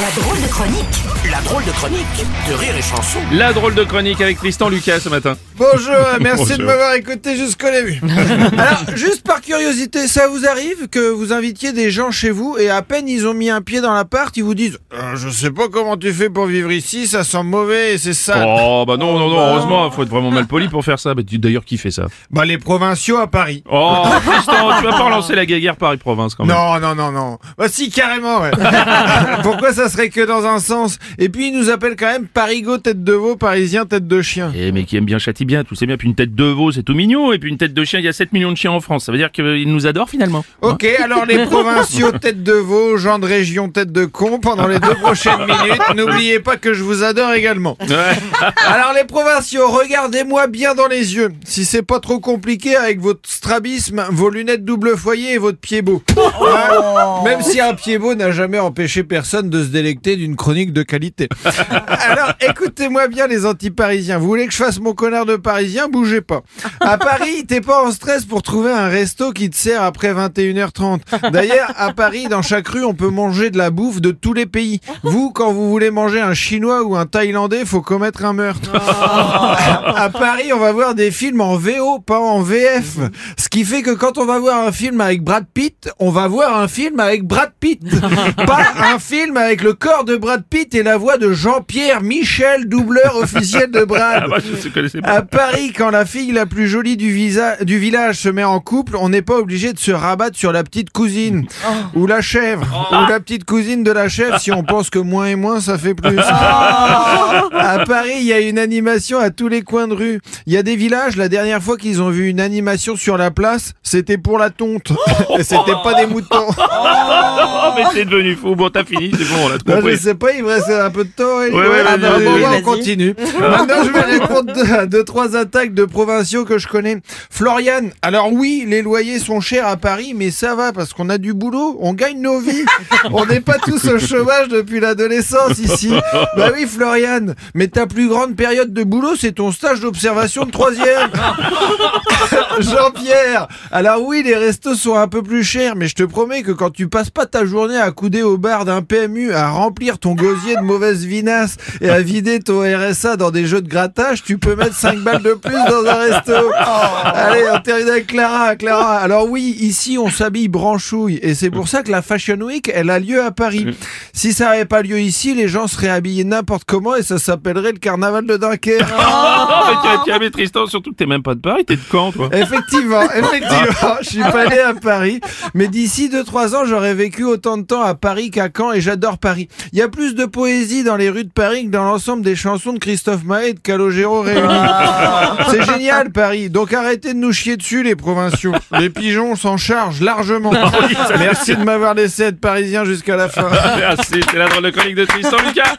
La drôle de chronique La drôle de chronique de Rire et Chanson. La drôle de chronique avec Tristan Lucas ce matin. Bonjour, merci de m'avoir écouté jusqu'au début. Alors, juste par curiosité, ça vous arrive que vous invitiez des gens chez vous et à peine ils ont mis un pied dans l'appart, ils vous disent Euh, Je sais pas comment tu fais pour vivre ici, ça sent mauvais et c'est sale. Oh bah non, non, non, heureusement, faut être vraiment mal poli pour faire ça. Bah, tu- D'ailleurs, qui fait ça Bah, les provinciaux à Paris. Oh, Tristan, tu vas pas relancer la guéguerre Paris-Province quand même. Non, non, non, non. Bah si, carrément, ouais. Pourquoi ça serait que dans un sens Et puis, ils nous appellent quand même Parigo tête de veau, Parisien tête de chien. Eh, mais qui aime bien châtie bien, tout c'est bien. Puis une tête de veau, c'est tout mignon. Et puis une tête de chien, il y a 7 millions de chiens en France. Ça veut dire qu'ils nous adorent finalement. Ok, alors les provinciaux tête de veau, gens de région tête de con, pendant les deux prochaines minutes, n'oubliez pas que je vous adore également. Ouais. Alors les provinciaux, regardez-moi bien dans les yeux. Si c'est pas trop compliqué avec votre strabisme, vos lunettes double foyer et votre pied beau. Hein Même si un pied beau n'a jamais empêché personne de se délecter d'une chronique de qualité. Alors écoutez-moi bien les anti-parisiens. Vous voulez que je fasse mon connard de parisien? Bougez pas. À Paris, t'es pas en stress pour trouver un resto qui te sert après 21h30. D'ailleurs, à Paris, dans chaque rue, on peut manger de la bouffe de tous les pays. Vous, quand vous voulez manger un chinois ou un thaïlandais, faut commettre un meurtre. À Paris, on va voir des films en VO, pas en VF. Ce qui fait que quand on va voir un film avec Brad Pitt, on va voir un film avec Brad Pitt. Pas un film avec le corps de Brad Pitt et la voix de Jean-Pierre Michel, doubleur officiel de Brad. Ah bah, je pas. À Paris, quand la fille la plus jolie du, visa- du village se met en couple, on n'est pas obligé de se rabattre sur la petite cousine ou la chèvre ou la petite cousine de la chèvre si on pense que moins et moins ça fait plus. À Paris, il y a une animation à tous les coins de rue. Il y a des villages, la dernière fois qu'ils ont vu une animation sur la place, c'était pour la tonte. C'était pas des moutons. Oh, mais t'es devenu fou. Bon, t'as fini, c'est bon, on tout Bah, je sais pas, il me reste un peu de temps. et- Ouais, ouais, Ah, bah, bon, on continue. Maintenant, je vais répondre à deux, trois attaques de provinciaux que je connais. Florian, alors oui, les loyers sont chers à Paris, mais ça va parce qu'on a du boulot, on gagne nos vies. On n'est pas tous au chômage depuis l'adolescence ici. Bah oui, Florian, mais ta plus grande période de boulot, c'est ton stage d'observation de troisième. Jean-Pierre, alors oui, les restos sont un peu plus chers, mais je te promets que quand tu passes pas ta journée à couder au bar d'un PMU, à remplir ton gosier de mauvaise vinasse et à vider ton RSA dans des jeux de grattage, tu peux mettre 5 balles de plus dans un resto. Allez, on termine avec Clara. Clara, alors oui, ici on s'habille branchouille et c'est pour ça que la Fashion Week, elle a lieu à Paris. Si ça n'avait pas lieu ici, les gens seraient habillés n'importe comment et ça s'appellerait le carnaval de Dunkerque. Oh, mais tu te calmer, Tristan, surtout que t'es même pas de Paris, t'es de Caen, toi. Effectivement, effectivement, je suis pas né à Paris, mais d'ici 2-3 ans, j'aurais vécu autant de temps à Paris qu'à Caen et j'adore Paris. Il y a plus de poésie dans les rues de Paris que dans l'ensemble des chansons de Christophe Maé et de Calogero réunis. C'est génial Paris, donc arrêtez de nous chier dessus les provinciaux. Les pigeons s'en chargent largement. Merci de m'avoir laissé être parisien jusqu'à la fin. Merci, c'est la drôle de chronique de Tristan Lucas.